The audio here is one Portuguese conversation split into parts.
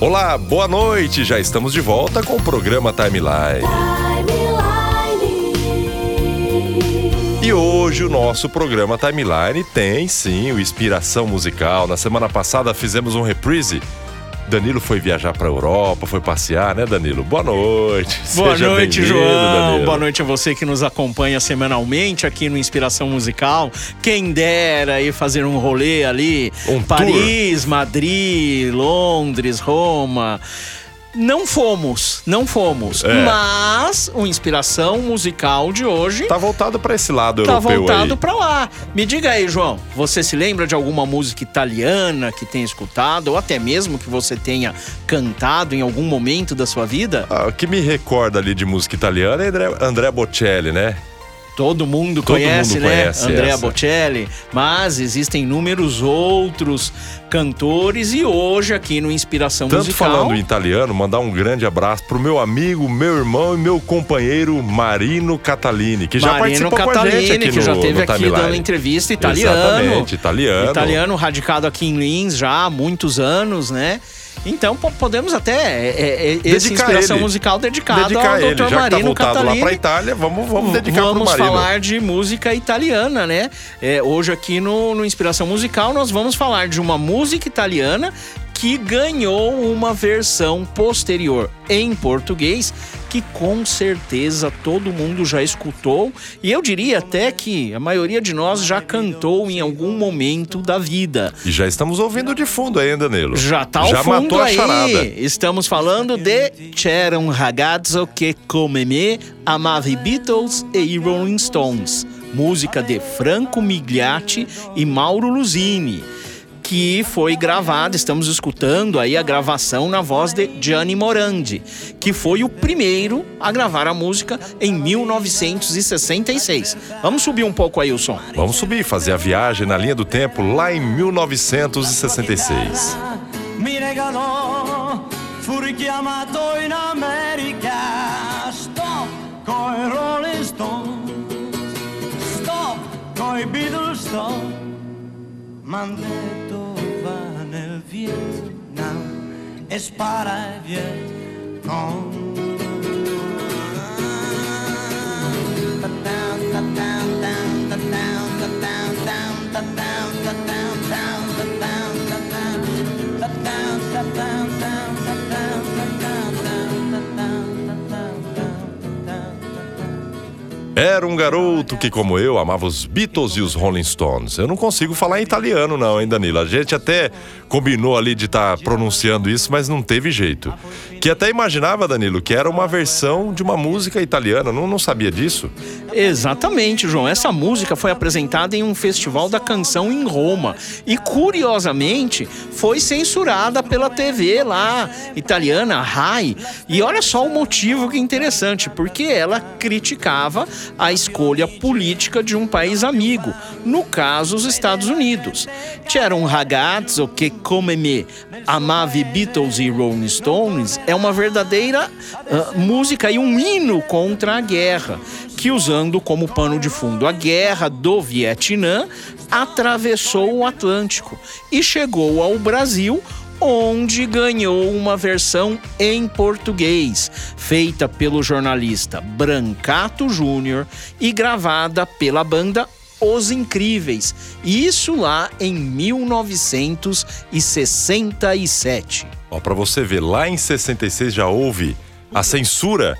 Olá, boa noite. Já estamos de volta com o programa Timeline. E hoje o nosso programa Timeline tem sim o Inspiração Musical. Na semana passada fizemos um reprise Danilo foi viajar para Europa, foi passear, né, Danilo? Boa noite. Boa Seja noite, João. Danilo. Boa noite a você que nos acompanha semanalmente aqui no Inspiração Musical. Quem dera ir fazer um rolê ali, um Paris, tour. Madrid, Londres, Roma. Não fomos, não fomos. É. Mas o Inspiração Musical de hoje. Tá voltado para esse lado tá europeu. Tá voltado para lá. Me diga aí, João, você se lembra de alguma música italiana que tenha escutado, ou até mesmo que você tenha cantado em algum momento da sua vida? Ah, o que me recorda ali de música italiana é André, André Bocelli, né? Todo mundo Todo conhece, mundo né? Conhece Andrea essa. Bocelli. Mas existem inúmeros outros cantores e hoje aqui no Inspiração Tanto Musical. falando em italiano, mandar um grande abraço pro meu amigo, meu irmão e meu companheiro Marino Catalini, que já Marino participou Catalini, com a gente aqui que no, já teve aqui timeline. dando entrevista italiano. Exatamente, italiano. Italiano radicado aqui em Lins já há muitos anos, né? Então podemos até é, é, é esse inspiração ele. musical dedicado dedicar ao Dr. Já Marino tá Catalini. lá para Itália, vamos vamos dedicar vamos falar de música italiana, né? É, hoje aqui no, no Inspiração Musical nós vamos falar de uma música italiana que ganhou uma versão posterior em português que com certeza todo mundo já escutou e eu diria até que a maioria de nós já cantou em algum momento da vida. E já estamos ouvindo de fundo aí, Danilo. Já tá já fundo matou aí. A charada. Estamos falando de C'era un ragazzo che come me amava Beatles e Rolling Stones, música de Franco Migliatti e Mauro Luzini que foi gravada, estamos escutando aí a gravação na voz de Gianni Morandi, que foi o primeiro a gravar a música em 1966. Vamos subir um pouco aí o som. Vamos subir, fazer a viagem na linha do tempo lá em 1966. Mi regalò, fu richiamato in America. Stop coi Rolling Stones. Stop coi Beatles, stop. dias não és para ver ta down, down, down, down, down. Era um garoto que, como eu, amava os Beatles e os Rolling Stones. Eu não consigo falar em italiano, não, hein, Danilo? A gente até combinou ali de estar tá pronunciando isso, mas não teve jeito. Que até imaginava, Danilo, que era uma versão de uma música italiana. Não, não sabia disso? Exatamente, João. Essa música foi apresentada em um festival da canção em Roma. E, curiosamente, foi censurada pela TV lá, italiana, RAI. E olha só o motivo que é interessante, porque ela criticava a escolha política de um país amigo, no caso os Estados Unidos. C'era un ragazzo che come me amava Beatles e Rolling Stones é uma verdadeira uh, música e um hino contra a guerra, que usando como pano de fundo a guerra do Vietnã, atravessou o Atlântico e chegou ao Brasil onde ganhou uma versão em português, feita pelo jornalista Brancato Júnior e gravada pela banda Os Incríveis. Isso lá em 1967. Ó, para você ver, lá em 66 já houve a censura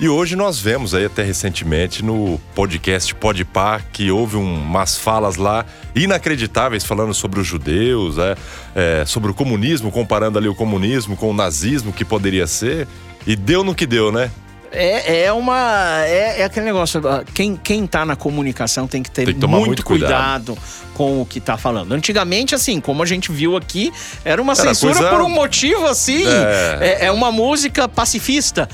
e hoje nós vemos aí até recentemente no podcast Podpah que houve um, umas falas lá inacreditáveis falando sobre os judeus, é, é, sobre o comunismo, comparando ali o comunismo com o nazismo que poderia ser. E deu no que deu, né? É, é uma. É, é, aquele negócio. Quem, quem tá na comunicação tem que ter tem que muito, muito cuidado. cuidado. com o que tá falando. Antigamente, assim, como a gente viu aqui, era uma era censura coisa... por um motivo assim. É. é, é uma música pacifista.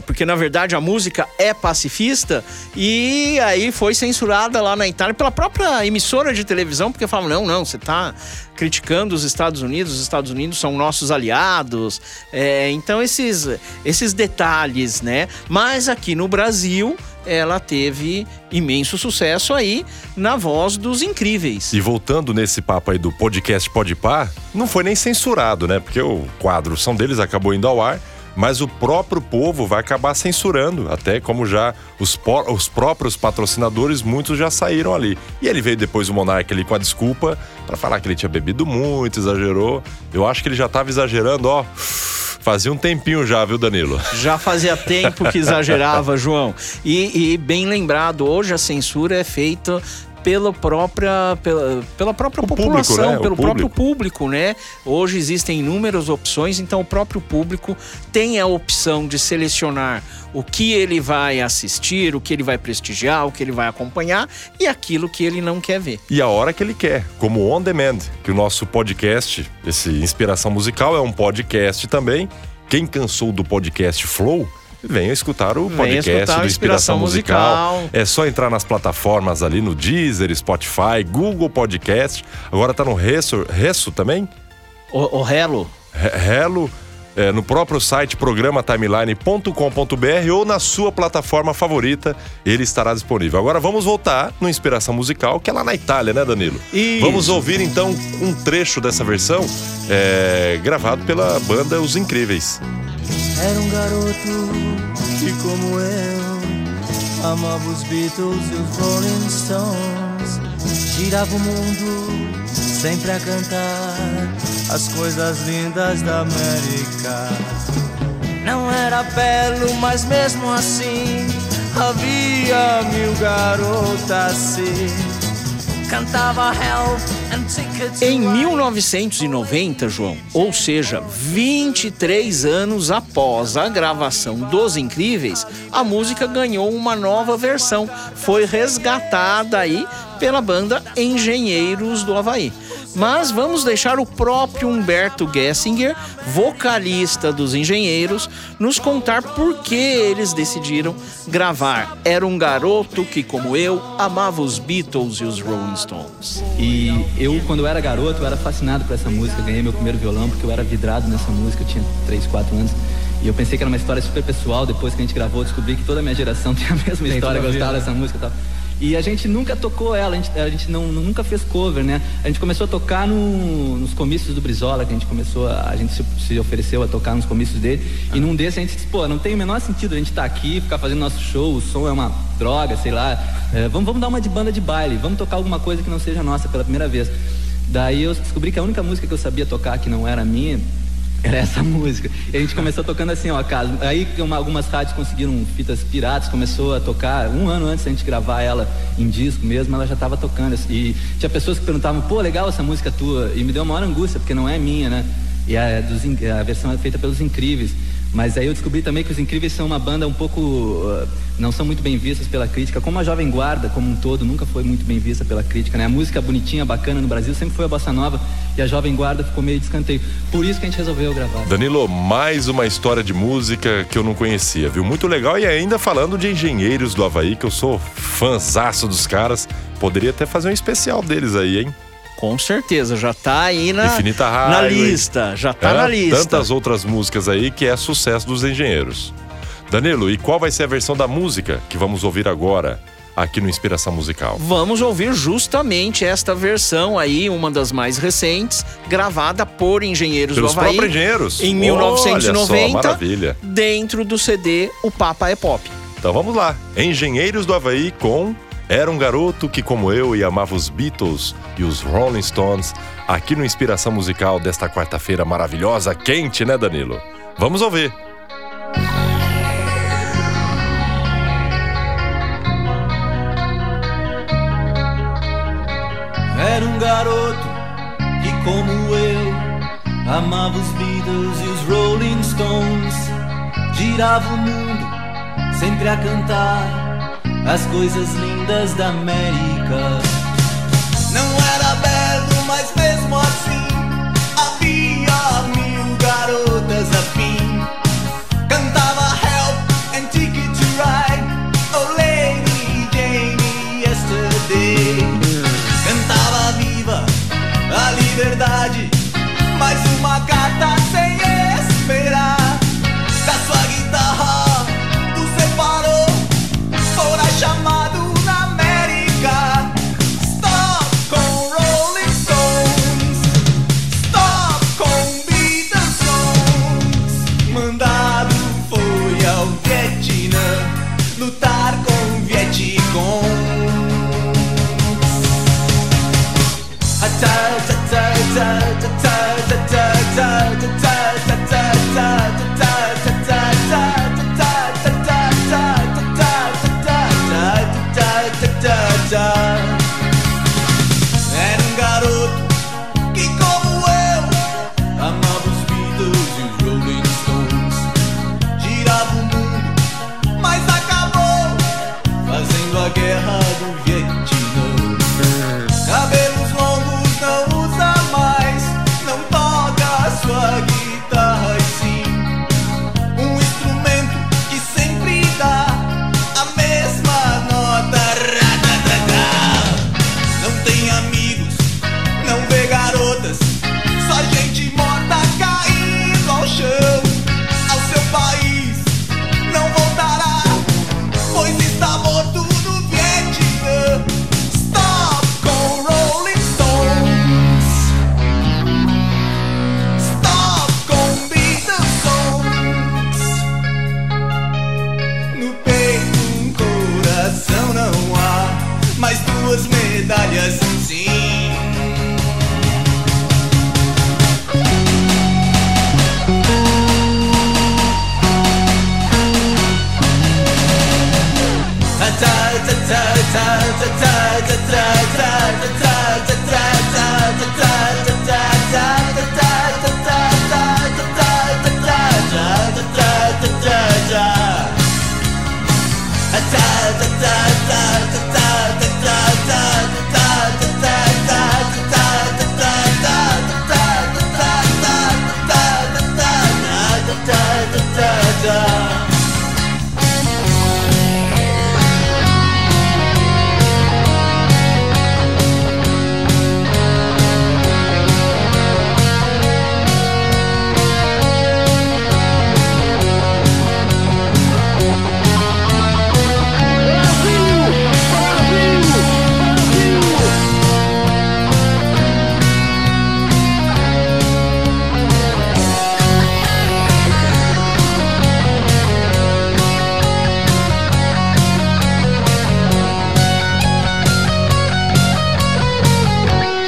Porque na verdade a música é pacifista, e aí foi censurada lá na Itália pela própria emissora de televisão, porque falavam: não, não, você está criticando os Estados Unidos, os Estados Unidos são nossos aliados. É, então, esses, esses detalhes, né? Mas aqui no Brasil ela teve imenso sucesso aí na voz dos incríveis. E voltando nesse papo aí do podcast Podpar, não foi nem censurado, né? Porque o quadro São Deles acabou indo ao ar mas o próprio povo vai acabar censurando, até como já os, os próprios patrocinadores, muitos já saíram ali. E ele veio depois o Monark ali com a desculpa para falar que ele tinha bebido muito, exagerou. Eu acho que ele já estava exagerando, ó. Fazia um tempinho já, viu, Danilo? Já fazia tempo que exagerava, João. E, e, bem lembrado, hoje a censura é feita pela própria, pela, pela própria o população, público, né? pelo próprio público, né? Hoje existem inúmeras opções, então o próprio público tem a opção de selecionar o que ele vai assistir, o que ele vai prestigiar, o que ele vai acompanhar e aquilo que ele não quer ver. E a hora que ele quer, como On Demand, que o nosso podcast, esse Inspiração Musical, é um podcast também. Quem cansou do podcast Flow, venha escutar o podcast escutar do Inspiração, Inspiração musical. musical. É só entrar nas plataformas ali no Deezer, Spotify, Google Podcast. Agora tá no Resso, Resso também? O, o Relo. Relo. É, no próprio site programatimeline.com.br ou na sua plataforma favorita, ele estará disponível. Agora vamos voltar no Inspiração Musical, que é lá na Itália, né, Danilo? Isso. Vamos ouvir então um trecho dessa versão é, gravado pela banda Os Incríveis. Era um garoto que, como eu, amava os Beatles e os Rolling Stones. Girava o mundo sempre a cantar as coisas lindas da América. Não era belo, mas mesmo assim havia mil garotas assim cantava Help Em 1990, João, ou seja, 23 anos após a gravação dos Incríveis, a música ganhou uma nova versão. Foi resgatada aí pela banda Engenheiros do Havaí. Mas vamos deixar o próprio Humberto Gessinger, vocalista dos Engenheiros, nos contar por que eles decidiram gravar. Era um garoto que, como eu, amava os Beatles e os Rolling Stones. E eu, quando eu era garoto, eu era fascinado por essa música. Ganhei meu primeiro violão porque eu era vidrado nessa música, eu tinha 3, 4 anos. E eu pensei que era uma história super pessoal. Depois que a gente gravou, descobri que toda a minha geração tem a mesma história, gostava dessa música e tal. E a gente nunca tocou ela, a gente, a gente não, nunca fez cover, né? A gente começou a tocar no, nos comícios do Brizola, que a gente começou, a, a gente se, se, ofereceu a tocar nos comícios dele. Ah. E num desses a gente disse, pô, não tem o menor sentido a gente estar tá aqui, ficar fazendo nosso show, o som é uma droga, sei lá. É, vamos, vamos dar uma de banda de baile, vamos tocar alguma coisa que não seja nossa pela primeira vez. Daí eu descobri que a única música que eu sabia tocar que não era minha era essa música. E a gente começou tocando assim, ó, caso. Aí uma, algumas rádios conseguiram fitas piratas, começou a tocar. Um ano antes da gente gravar ela em disco mesmo, ela já estava tocando. E tinha pessoas que perguntavam, pô, legal essa música tua. E me deu uma maior angústia, porque não é minha, né? E a, dos, a versão é feita pelos Incríveis. Mas aí eu descobri também que os Incríveis são uma banda um pouco. Uh, não são muito bem vistas pela crítica, como a Jovem Guarda, como um todo, nunca foi muito bem vista pela crítica, né? A música bonitinha, bacana no Brasil sempre foi a Bossa Nova e a Jovem Guarda ficou meio de escanteio. Por isso que a gente resolveu gravar. Danilo, mais uma história de música que eu não conhecia, viu? Muito legal e ainda falando de engenheiros do Havaí, que eu sou fãzaço dos caras. Poderia até fazer um especial deles aí, hein? Com certeza, já tá aí na, Infinita na lista. Já tá é, na lista. Tantas outras músicas aí que é sucesso dos engenheiros. Danilo, e qual vai ser a versão da música que vamos ouvir agora? aqui no Inspiração Musical. Vamos ouvir justamente esta versão aí, uma das mais recentes, gravada por engenheiros Pelos do Havaí. próprios engenheiros. Em 1990. Só, maravilha. Dentro do CD O Papa é Pop. Então vamos lá. Engenheiros do Havaí com era um garoto que, como eu, e amava os Beatles e os Rolling Stones, aqui no Inspiração Musical desta quarta-feira maravilhosa, quente, né, Danilo? Vamos ouvir. Era um garoto que, como eu, amava os Beatles e os Rolling Stones, girava o mundo sempre a cantar as coisas lindas da América. Não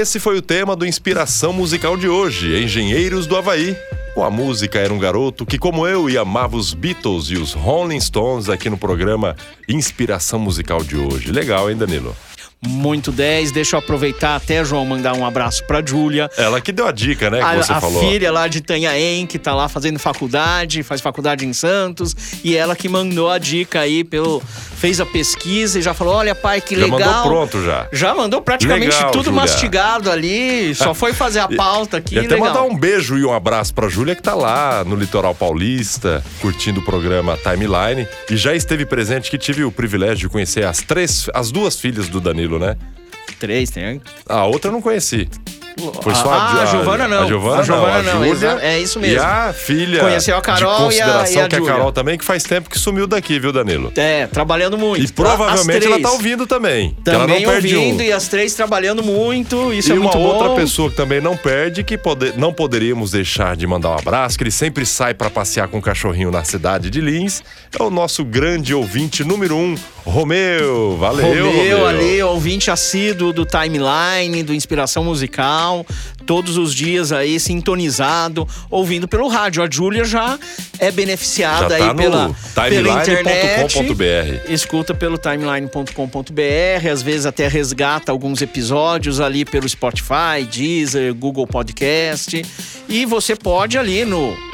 Esse foi o tema do Inspiração Musical de hoje, Engenheiros do Havaí. Com a música era um garoto que, como eu, e amava os Beatles e os Rolling Stones aqui no programa Inspiração Musical de hoje. Legal, hein, Danilo? Muito 10. Deixa eu aproveitar até, João, mandar um abraço pra Júlia. Ela que deu a dica, né? Que a, você a falou. filha lá de Tanhaém, que tá lá fazendo faculdade, faz faculdade em Santos, e ela que mandou a dica aí, pelo, fez a pesquisa e já falou: olha, pai, que Já legal. mandou pronto já. Já mandou praticamente Legal, tudo Júlia. mastigado ali, só foi fazer a pauta aqui. E até legal. mandar um beijo e um abraço pra Júlia, que tá lá no litoral paulista, curtindo o programa Timeline. E já esteve presente, que tive o privilégio de conhecer as três, as duas filhas do Danilo, né? Três, tem. A outra eu não conheci. Foi só ah, a, a Giovana não. A Giovana, A Giovana não. não, A Júlia é isso mesmo. E a filha Conheceu a Carol de consideração, e a- e a que é a. Carol também, que faz tempo que sumiu daqui, viu, Danilo? É, trabalhando muito. E provavelmente ela tá ouvindo também. que ela Também não perde ouvindo um. e as três trabalhando muito. Isso e é uma muito outra bom. pessoa que também não perde, que pode- não poderíamos deixar de mandar um abraço, que ele sempre sai para passear com o cachorrinho na cidade de Lins, é o nosso grande ouvinte número um, Romeu. Valeu, Romeu, Romeu. ali, ouvinte assíduo do Timeline, do Inspiração Musical, todos os dias aí sintonizado, ouvindo pelo rádio. A Júlia já é beneficiada Já tá aí pela, pela internet. Escuta pelo timeline.com.br, às vezes até resgata alguns episódios ali pelo Spotify, Deezer, Google Podcast. E você pode ali no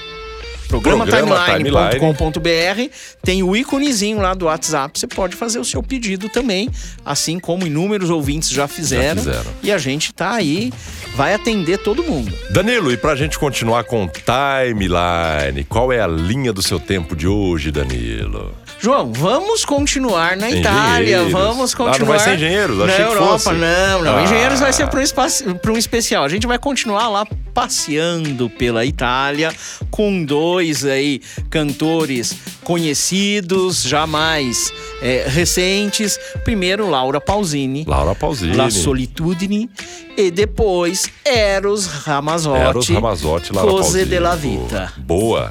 programa, Programa timeline.com.br tem o íconezinho lá do WhatsApp, você pode fazer o seu pedido também, assim como inúmeros ouvintes já fizeram. fizeram. E a gente tá aí, vai atender todo mundo. Danilo, e pra gente continuar com Timeline, qual é a linha do seu tempo de hoje, Danilo? João, vamos continuar na Itália, vamos Ah, não continuar. vai ser Engenheiros? Na Achei que Europa, fosse. não, não. Ah. Engenheiros vai ser para um, espaço- um especial. A gente vai continuar lá passeando pela Itália com dois aí cantores conhecidos, jamais é, recentes. Primeiro, Laura Pausini. Laura Pausini. La Solitudine e depois Eros Ramazzotti. Eros Ramazotti, Laura Cose Pausini. della Vita. Boa.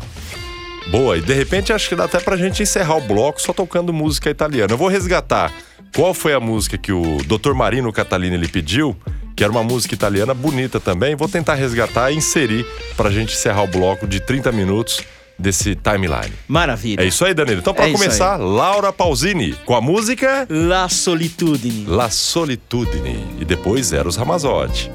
Boa. E de repente acho que dá até pra gente encerrar o bloco só tocando música italiana. Eu vou resgatar qual foi a música que o Dr. Marino Catalini ele pediu, que era uma música italiana bonita também. Vou tentar resgatar e inserir pra gente encerrar o bloco de 30 minutos desse timeline. Maravilha. É isso aí, Danilo. Então, pra É começar, Laura Pausini com a música La Solitudine. La Solitudine e depois Eros Ramazotti.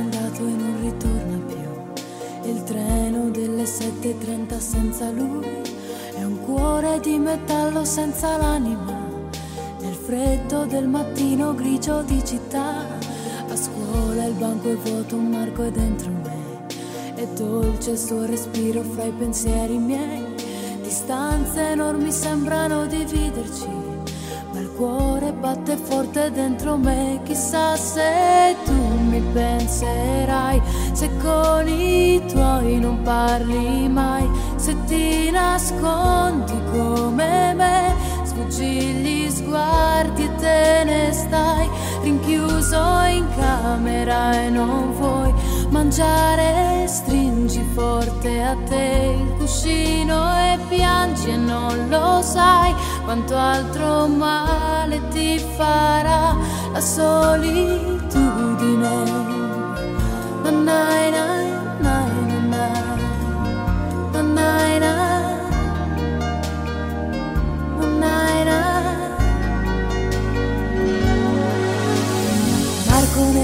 Andato e non ritorna più. Il treno delle 7.30 senza lui è un cuore di metallo senza l'anima. Nel freddo del mattino grigio di città, a scuola il banco è vuoto, un Marco è dentro me. È dolce il suo respiro fra i pensieri miei. Distanze enormi sembrano dividerci. Cuore batte forte dentro me, chissà se tu mi penserai, se con i tuoi non parli mai, se ti nascondi come me, sfuggi gli sguardi e te ne stai, rinchiuso in camera e non vuoi mangiare, stringi forte a te il cuscino e piangi e non lo sai quanto altro male ti farà la solitudine. Na na na na na na. Na na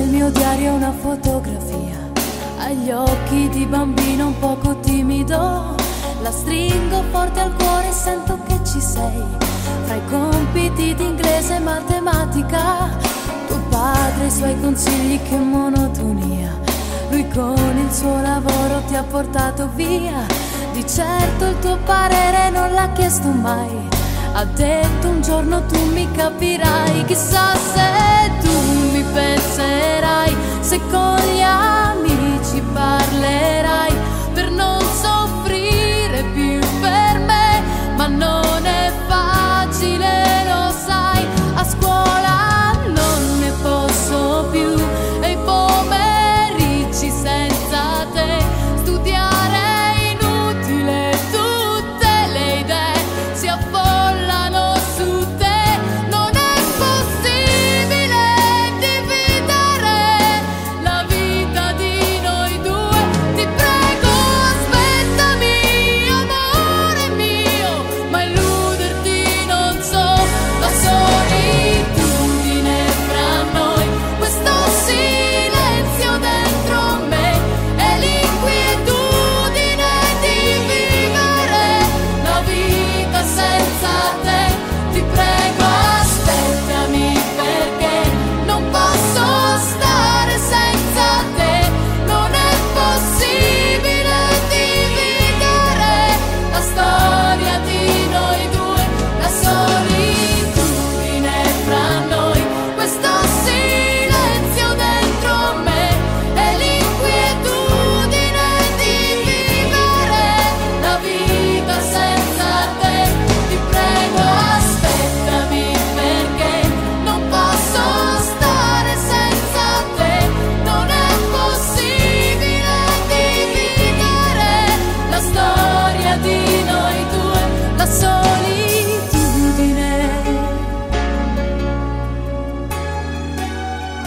nel mio diario una fotografia agli occhi di bambino un poco timido. La stringo forte al cuore e sento che ci sei. Fra i compiti di inglese e matematica, tuo padre e i suoi consigli, che monotonia. Lui con il suo lavoro ti ha portato via. Di certo il tuo parere non l'ha chiesto mai. Ha detto un giorno tu mi capirai, chissà se tu penserai, se con gli amici parlerai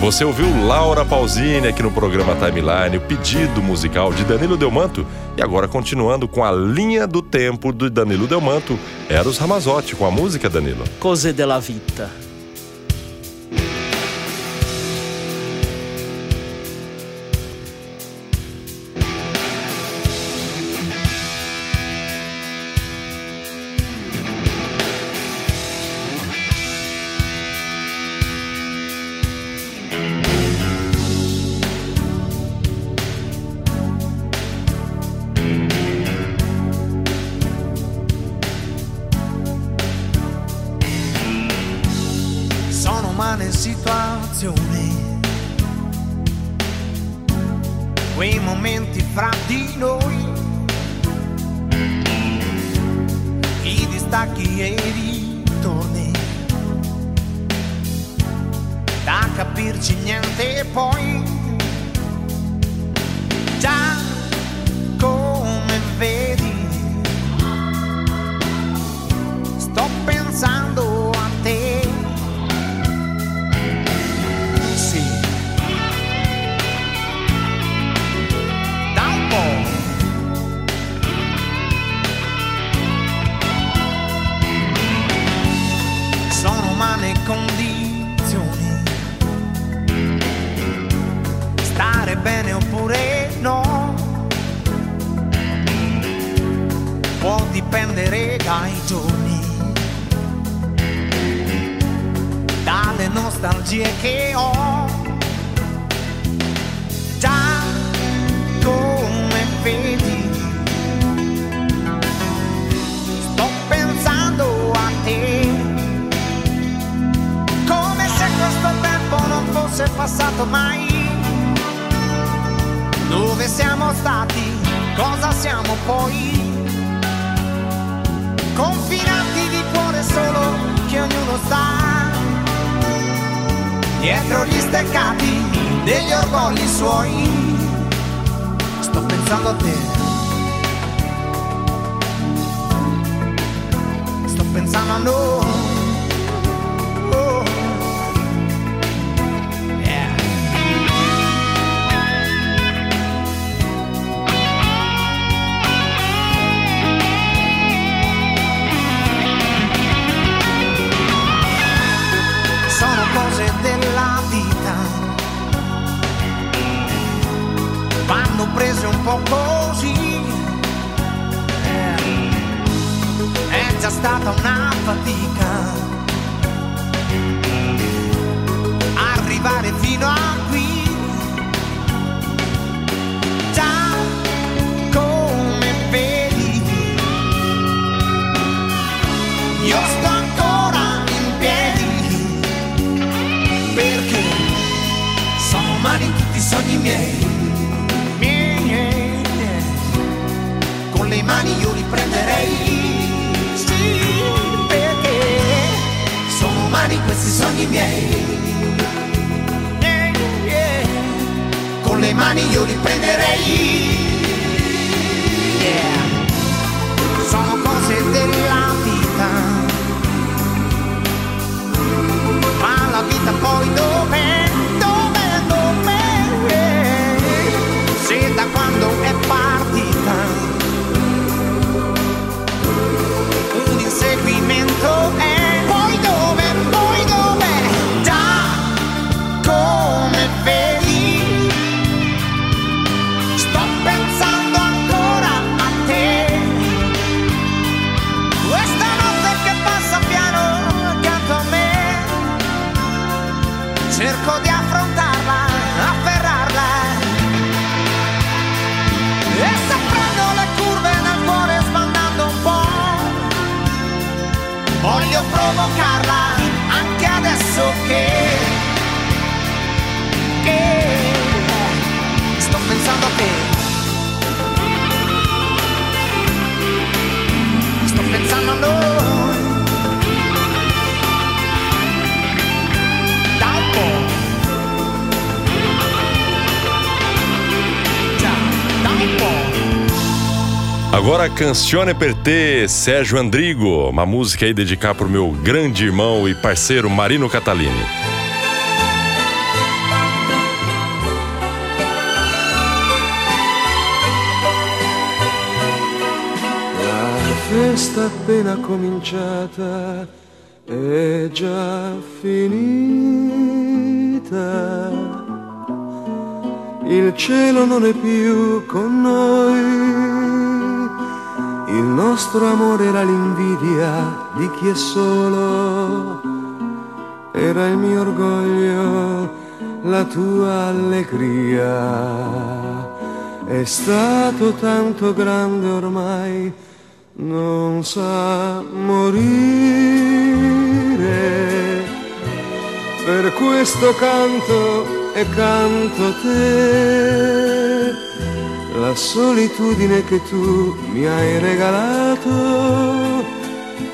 Você ouviu Laura Pausini aqui no programa Timeline, o pedido musical de Danilo Delmanto. E agora, continuando com a linha do tempo do Danilo Delmanto, Eros Ramazotti com a música, Danilo. Cose della vita. Passato mai. Dove siamo stati? Cosa siamo poi? Confinati di cuore solo che ognuno sta. Dietro gli steccati degli orgogli suoi. Sto pensando a te. Sto pensando a noi. Prese un po' così. È già stata una fatica arrivare fino a qui. Già come vedi, io sto ancora in piedi perché sono umani tutti i sogni miei. Mani io li prenderei. Sì, perché sono umani questi sogni miei. Yeah. Con le mani io li prenderei. Yeah. Sono cose della Agora, Cancione per te, Sérgio Andrigo. Uma música aí dedicar pro meu grande irmão e parceiro Marino Catalini. A festa appena cominciata è già finita. Il cielo non è più con noi il nostro amore era l'invidia di chi è solo, era il mio orgoglio, la tua allegria. È stato tanto grande ormai non sa morire. Per questo canto e canto te, la solitudine che tu mi hai regalato,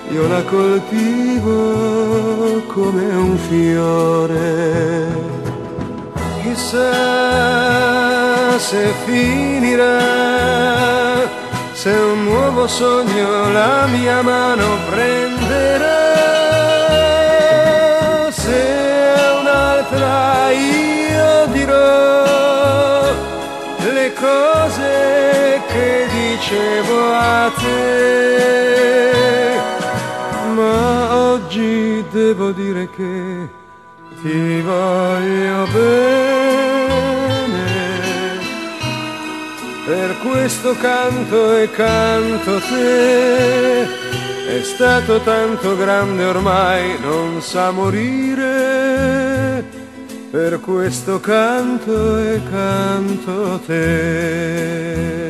io la coltivo come un fiore. Chissà se finirà se un nuovo sogno la mia mano prenderà, se un'altra io dirò dicevo a te, ma oggi devo dire che ti voglio bene per questo canto e canto te. È stato tanto grande ormai, non sa morire. Per questo canto e canto te.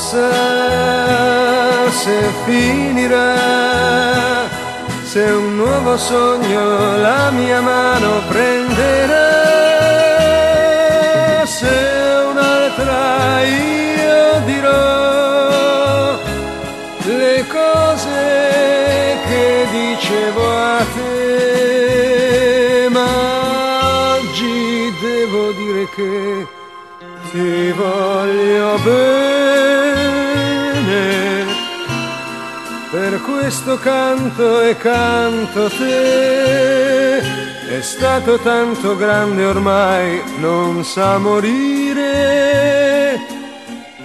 Chissà se finirà, se un nuovo sogno la mia mano prenderà, se un'altra io dirò le cose che dicevo a te, ma oggi devo dire che questo canto e canto te, è stato tanto grande ormai, non sa morire,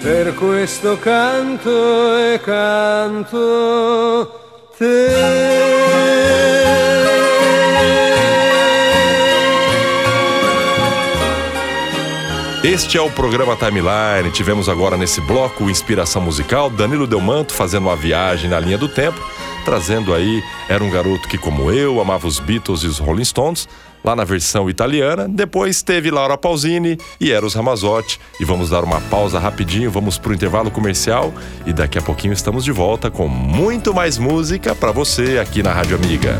per questo canto e canto te. Este é o programa Timeline. Tivemos agora nesse bloco Inspiração Musical, Danilo Delmanto fazendo uma viagem na linha do tempo, trazendo aí Era um garoto que, como eu, amava os Beatles e os Rolling Stones, lá na versão italiana. Depois teve Laura Pausini e Eros Ramazotti. E vamos dar uma pausa rapidinho, vamos para o intervalo comercial e daqui a pouquinho estamos de volta com muito mais música para você aqui na Rádio Amiga.